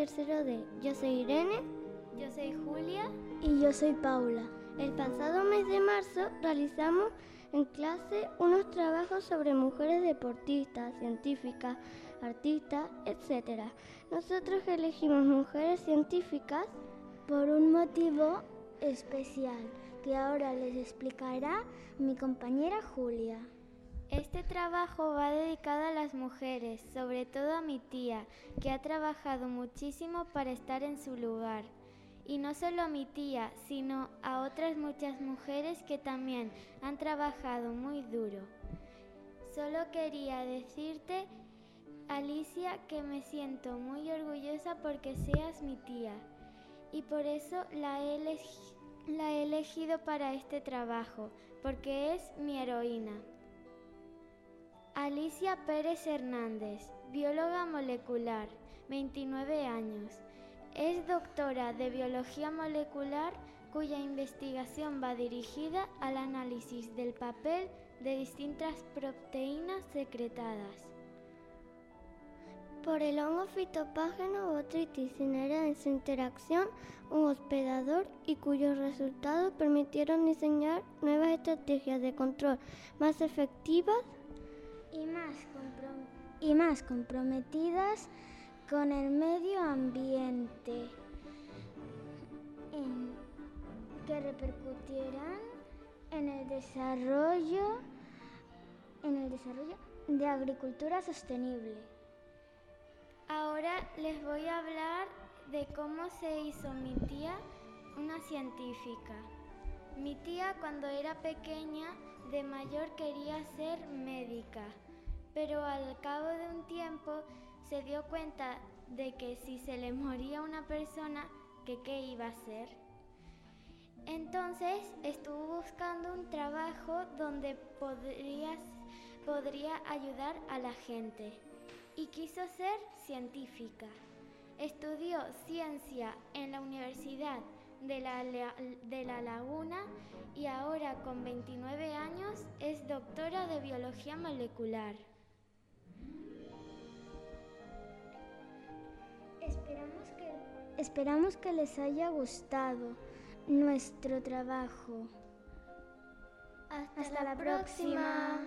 tercero D. Yo soy Irene. Yo soy Julia. Y yo soy Paula. El pasado mes de marzo realizamos en clase unos trabajos sobre mujeres deportistas, científicas, artistas, etc. Nosotros elegimos mujeres científicas por un motivo especial que ahora les explicará mi compañera Julia. Este trabajo va dedicado a las mujeres, sobre todo a mi tía, que ha trabajado muchísimo para estar en su lugar. Y no solo a mi tía, sino a otras muchas mujeres que también han trabajado muy duro. Solo quería decirte, Alicia, que me siento muy orgullosa porque seas mi tía. Y por eso la he, la he elegido para este trabajo, porque es mi heroína. Alicia Pérez Hernández, bióloga molecular, 29 años. Es doctora de biología molecular cuya investigación va dirigida al análisis del papel de distintas proteínas secretadas. Por el hongo fitopágeno botrytis cinerea en su interacción, un hospedador y cuyos resultados permitieron diseñar nuevas estrategias de control más efectivas y más, y más comprometidas con el medio ambiente que repercutirán en el desarrollo en el desarrollo de agricultura sostenible. Ahora les voy a hablar de cómo se hizo mi tía una científica. Mi tía cuando era pequeña de mayor quería ser médica, pero al cabo de un tiempo se dio cuenta de que si se le moría una persona, que qué iba a hacer. Entonces estuvo buscando un trabajo donde podría, podría ayudar a la gente y quiso ser científica. Estudió ciencia en la Universidad de la, de la Laguna y ahora con 29 años es doctora de biología molecular. Esperamos que, les haya gustado nuestro trabajo. Hasta, la, próxima.